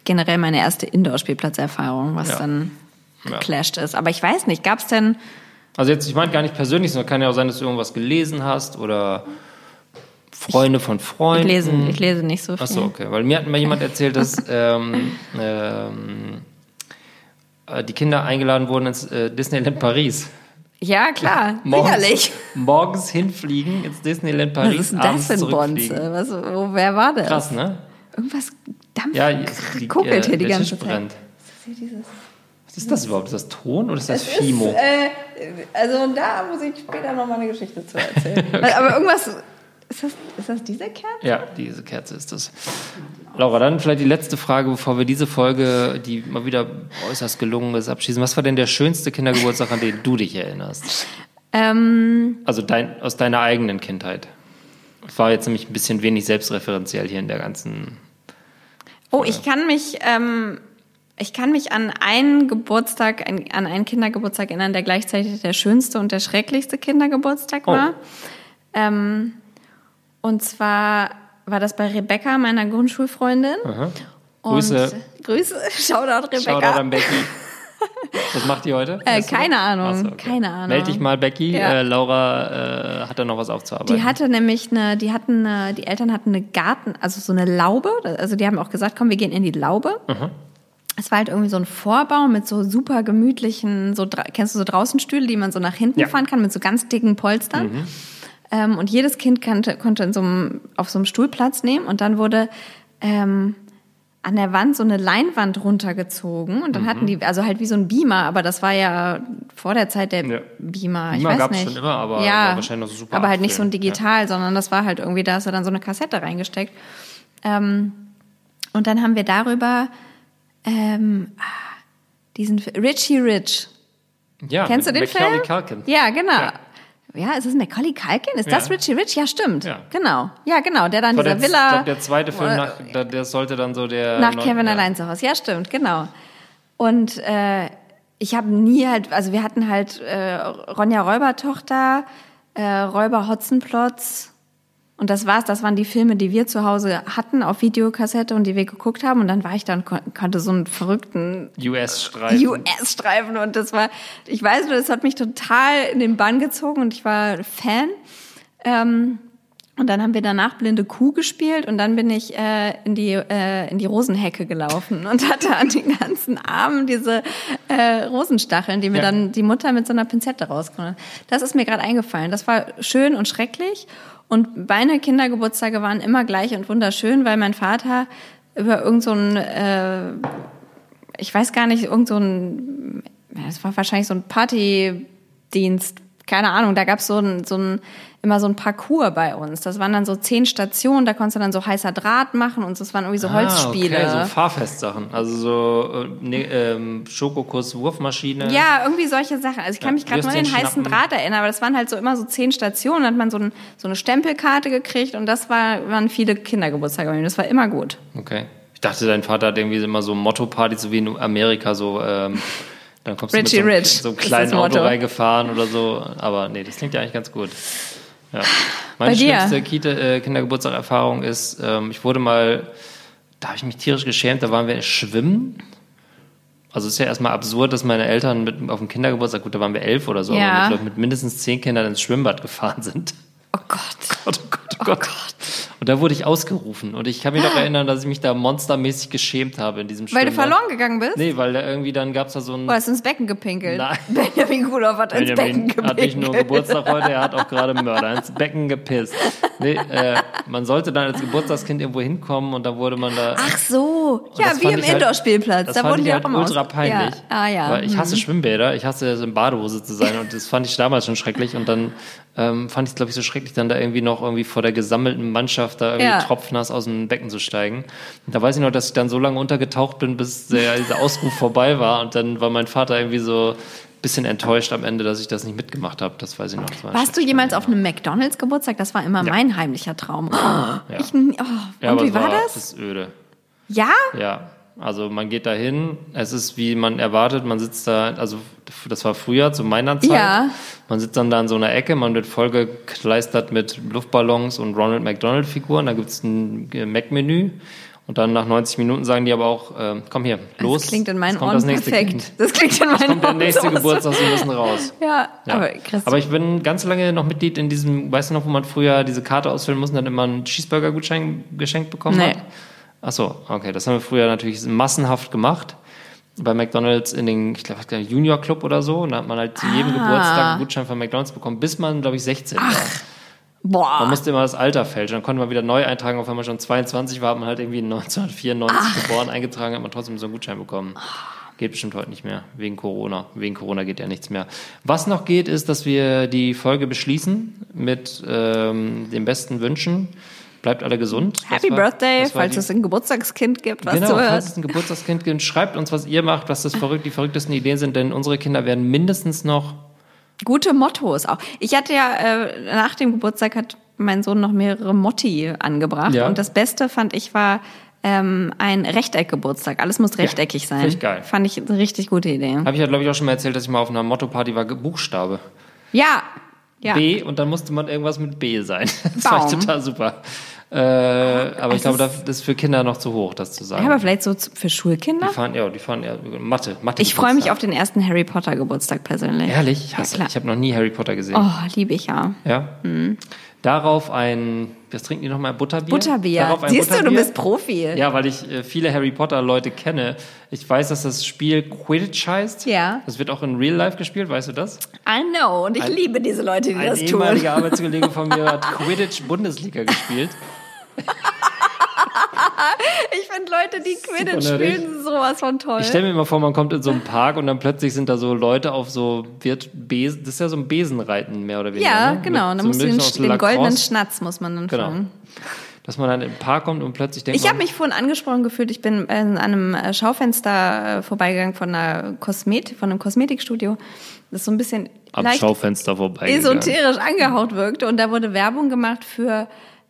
generell meine erste Indoor-Spielplatzerfahrung, was dann geclasht ist. Aber ich weiß nicht, gab es denn, Also jetzt, ich meine gar nicht persönlich, sondern kann ja auch sein, dass du irgendwas gelesen hast oder Freunde von Freunden. ich lese, ich lese nicht so viel. Achso, okay. Weil mir hat mal jemand erzählt, dass ähm, ähm, äh, die Kinder eingeladen wurden ins äh, Disneyland Paris. Ja, klar, Morgens, sicherlich. morgens hinfliegen ins Disneyland Was Paris, ist denn das für ein. Bonze? Was, wo, wer war das? Krass, ne? Irgendwas dampft, Ja, die, kokelt äh, hier die ganze Tisch Zeit. brennt. Was ist hier dieses- Was ist das überhaupt? Ist das Ton oder ist das Es Fimo? Ist, äh, also da muss ich später noch mal eine Geschichte zu erzählen. Aber irgendwas, ist das, ist das diese Kerze? Ja, diese Kerze ist das. Laura, dann vielleicht die letzte Frage, bevor wir diese Folge, die mal wieder äußerst gelungen ist, abschließen. Was war denn der schönste Kindergeburtstag, an den du dich erinnerst? Ähm, Also dein, aus deiner eigenen Kindheit. Ich war jetzt nämlich ein bisschen wenig selbstreferenziell hier in der ganzen. Oh, ich kann mich, ähm, ich kann mich an einen Geburtstag, an, einen Kindergeburtstag erinnern, der gleichzeitig der schönste und der schrecklichste Kindergeburtstag Oh. war. Ähm, und zwar war das bei Rebecca, meiner Grundschulfreundin. Und Grüße. Grüße, Shoutout Rebecca. Shoutout an Becky. Was macht die heute? Äh, keine? Ahnung, so, okay. keine Ahnung. Meld dich mal, Becky. Ja. Äh, Laura äh, hat da noch was aufzuarbeiten. Die hatte nämlich eine, die hatten eine, die Eltern hatten eine Garten, also so eine Laube. Also die haben auch gesagt, komm, wir gehen in die Laube. Es war halt irgendwie so ein Vorbau mit so super gemütlichen, so kennst du so Draußenstühle, die man so nach hinten Ja. Mhm. fahren kann mit so ganz dicken Polstern. Ähm, und jedes Kind kannte, konnte in so einem, auf so einem Stuhl Platz nehmen und dann wurde ähm, an der Wand so eine Leinwand runtergezogen und dann Mhm. hatten die, also halt wie so ein Beamer, aber das war ja vor der Zeit der Ja. Beamer. Ich Beamer gab's nicht. schon immer, aber ja, wahrscheinlich noch so super Aber halt nicht so ein digital, sondern das war halt irgendwie, da hast du dann so eine Kassette reingesteckt. Ähm, und dann haben wir darüber ähm, ah, diesen Richie Rich. ja, Kennst du den Macaulay Film? Culkin. Ja, genau. Ja. Ja, ist es Macaulay Culkin? Ist Ja. das Richie Rich? Ja, stimmt. Ja. Genau. Ja, genau. Der dann dieser der, Villa. Ich glaube, der zweite Film, nach, da- der sollte dann so der... nach Kevin ja. allein zu Hause. Ja, stimmt, genau. Und äh, ich habe nie halt, also wir hatten halt äh, Ronja Räubertochter, äh, Räuber Hotzenplotz und das war's. Das waren die Filme, die wir zu Hause hatten auf Videokassette und die wir geguckt haben. Und dann war ich dann kon konnte so einen verrückten US-Streifen. US-Streifen und das war, ich weiß nur, das hat mich total in den Bann gezogen und ich war Fan. Ähm, und dann haben wir danach Blinde Kuh gespielt und dann bin ich äh, in die äh, in die Rosenhecke gelaufen und hatte an den ganzen Armen diese äh, Rosenstacheln, die mir Ja. dann die Mutter mit so einer Pinzette rausgenommen hat. Das ist mir gerade eingefallen. Das war schön und schrecklich und meine Kindergeburtstage waren immer gleich und wunderschön, weil mein Vater über irgend so äh, ich weiß gar nicht, irgend so das war wahrscheinlich so ein Partydienst, keine Ahnung, da gab's so ein, so ein, immer so ein Parcours bei uns. Das waren dann so zehn Stationen, da konntest du dann so heißer Draht machen und das waren irgendwie so Holzspiele. Ah, okay, so Fahrfestsachen. Also so ne, ähm, Schokokuss, Wurfmaschine. Ja, irgendwie solche Sachen. Also ich kann Ja, mich gerade nur an den heißen. Draht erinnern, aber das waren halt so immer so zehn Stationen, dann hat man so, ein, so eine Stempelkarte gekriegt und das war, waren viele Kindergeburtstage bei mir. Das war immer gut. Okay. Ich dachte, dein Vater hat irgendwie immer so Motto-Partys, so wie in Amerika, so, ähm, dann kommst Richie du mit Rich so, so einem kleinen Auto reingefahren oder so. Aber nee, das klingt ja eigentlich ganz gut. Ja. Meine Bei schlimmste Kita, äh, Kindergeburtstag-Erfahrung ist, ähm, ich wurde mal, da habe ich mich tierisch geschämt, da waren wir schwimmen. Also es ist ja erstmal absurd, dass meine Eltern mit, auf dem Kindergeburtstag, gut, da waren wir elf oder so, Ja. aber mit, glaub, mit mindestens zehn Kindern ins Schwimmbad gefahren sind. Oh Gott. Gott, oh Gott, oh Gott. Und da wurde ich ausgerufen. Und ich kann mich noch erinnern, dass ich mich da monstermäßig geschämt habe in diesem Ah. Weil du Schwimmbad. verloren gegangen bist? Nee, weil da irgendwie dann gab es da so ein... Du hast ins Becken gepinkelt. Nein. Benjamin Kuhloff hat ins Becken Benjamin gepinkelt. hat nicht nur Geburtstag heute, er hat auch gerade Mörder ins Becken gepisst. Nee, äh, man sollte dann als Geburtstagskind irgendwo hinkommen und dann wurde man da. Ach so, ja, wie im halt- Indoor-Spielplatz. Das da wurden ich die halt auch immer ultra aus- peinlich. Ja. Ah ja. Weil ich hasse hm. Schwimmbäder, ich hasse es in Badehose zu sein und das fand ich damals schon schrecklich und dann ähm, fand ich es, glaube ich, so schrecklich, dann da irgendwie noch irgendwie vor der gesammelten Mannschaft da irgendwie Ja. tropfnass aus dem Becken zu steigen. Und da weiß ich noch, dass ich dann so lange untergetaucht bin, bis der, dieser Ausruf vorbei war und dann war mein Vater irgendwie so ein bisschen enttäuscht am Ende, dass ich das nicht mitgemacht habe. Das weiß ich noch. War Warst du jemals auf einem McDonalds-Geburtstag? Das war immer Ja. mein heimlicher Traum. Oh, Ja. ich, oh. Und wie es war das? Das ist öde. Ja? Ja, also man geht da hin, es ist wie man erwartet, man sitzt da, also das war früher zu meiner Zeit. Ja. Man sitzt dann da in so einer Ecke, man wird vollgekleistert mit Luftballons und Ronald McDonald Figuren, da gibt's ein Mac-Menü und dann nach 90 Minuten sagen die aber auch, äh, komm hier, los. Das klingt in meinen Ohren das nächste perfekt. Das klingt in meinen Kommt der Ohren nächste Geburtstag, Sie müssen raus. Ja, Ja. aber Christ Aber ich bin ganz lange noch Mitglied in diesem, weißt du noch, wo man früher diese Karte ausfüllen musste und dann immer einen Cheeseburger-Gutschein geschenkt bekommen Nee. hat? Ach so, okay. Das haben wir früher natürlich massenhaft gemacht. Bei McDonalds in den, ich glaube, Junior Club oder so. Und da hat man halt zu jedem Ah. Geburtstag einen Gutschein von McDonalds bekommen, bis man, glaube ich, 16 war. Man Boah. musste immer das Alter fälschen. Dann konnte man wieder neu eintragen. Auch wenn man schon 22 war, hat man halt irgendwie 1994 geboren eingetragen, hat man trotzdem so einen Gutschein bekommen. Geht bestimmt heute nicht mehr, wegen Corona. Wegen Corona geht ja nichts mehr. Was noch geht, ist, dass wir die Folge beschließen mit ähm, den besten Wünschen. Bleibt alle gesund. Happy war- Birthday, war falls die- es ein Geburtstagskind gibt, was Genau, zuhört. falls es ein Geburtstagskind gibt, schreibt uns, was ihr macht, was das verrückt, die verrücktesten Ideen sind, denn unsere Kinder werden mindestens noch Gute Mottos auch. Ich hatte ja, äh, nach dem Geburtstag hat mein Sohn noch mehrere Motti angebracht. Ja. Und das Beste fand ich war ähm, ein Rechteckgeburtstag. Alles muss rechteckig sein. finde ich geil. Fand ich eine richtig gute Idee. Habe ich ja, glaube ich, auch schon mal erzählt, dass ich mal auf einer Motto-Party war, Buchstabe. Ja. Ja. B und dann musste man irgendwas mit B sein. Das war Baum. total super. Äh, aber ich Es glaube, das ist für Kinder noch zu hoch, das zu sagen. ja, aber vielleicht so für Schulkinder? die fahren, ja, die fahren ja Mathe, Mathe. Ich freue mich auf den ersten Harry Potter Geburtstag persönlich. Ehrlich, ich Ja, klar. ich habe noch nie Harry Potter gesehen. Oh, liebe ich ja. Ja. Darauf ein, was trinken die nochmal? Butterbier? Butterbier. Ein Siehst du, du Butterbier? bist Profi. Ja, weil ich äh, viele Harry Potter Leute kenne. Ich weiß, dass das Spiel Quidditch heißt. Ja. Das wird auch in Real Life gespielt, weißt du das? I know. Und ich Ein- liebe diese Leute, die Ein das tun. ehemaliger Arbeitskollege von mir hat Quidditch Bundesliga gespielt. Ich finde Leute, die Quidditch spielen, sowas von toll. Ich stelle mir immer vor, man kommt in so einen Park und dann plötzlich sind da so Leute auf so wird Besen, das ist ja so ein Besenreiten mehr oder weniger. ja, ne? genau. Und Mit dann musst so du den, den Lacrosse. goldenen Schnatz muss man dann Genau. fangen. Dass man dann in den Park kommt und plötzlich denkt Ich habe mich vorhin angesprochen gefühlt. Ich bin in einem äh, Schaufenster äh, vorbeigegangen von einer Kosmet von einem Kosmetikstudio, das so ein bisschen am Schaufenster vorbei. esoterisch angehaucht wirkte. Und da wurde Werbung gemacht für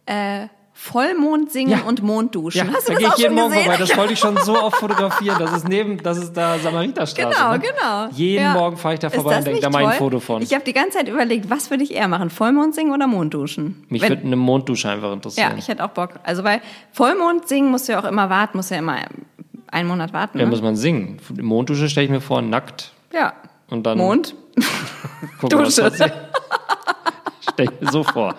äh, Vollmond singen Ja. und Mondduschen. Ja, Hast du da das gehe auch ich jeden Morgen gesehen? vorbei. Das wollte ich schon so oft fotografieren. Das ist neben, das ist da Samariterstraße. Genau, ne? genau. Jeden Ja. Morgen fahre ich da vorbei und denke, da ich ein? Foto von. Ich habe die ganze Zeit überlegt, was würde ich eher machen? Vollmond singen oder Mondduschen? Mich Wenn- würde eine Monddusche einfach interessieren. Ja, ich hätte auch Bock. Also weil Vollmond singen musst du ja auch immer warten, musst ja immer einen Monat warten. Ja, Ne? muss man singen. Monddusche stelle ich mir vor, nackt. Ja. Und dann Mond? Dusche. Stell ich mir so vor.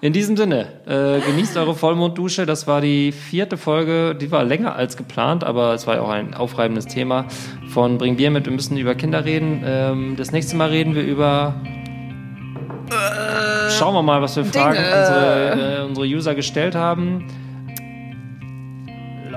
In diesem Sinne, äh, genießt eure Vollmonddusche. Das war die vierte Folge. Die war länger als geplant, aber es war ja auch ein aufreibendes Thema von Bring Bier mit. Wir müssen über Kinder reden. Ähm, das nächste Mal reden wir über. Schauen wir mal, was für Fragen unsere, äh, unsere User gestellt haben.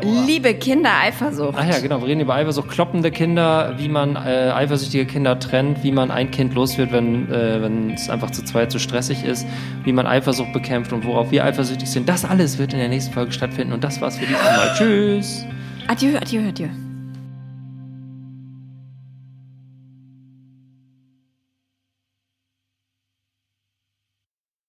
Liebe Kinder, Eifersucht. Ach ja, genau. Wir reden über Eifersucht, kloppende Kinder, wie man äh, eifersüchtige Kinder trennt, wie man ein Kind los wird, wenn, äh, wenn es einfach zu zweit zu stressig ist, wie man Eifersucht bekämpft und worauf wir eifersüchtig sind. Das alles wird in der nächsten Folge stattfinden und das war's für dieses Mal. Tschüss! Adieu, adieu, adieu.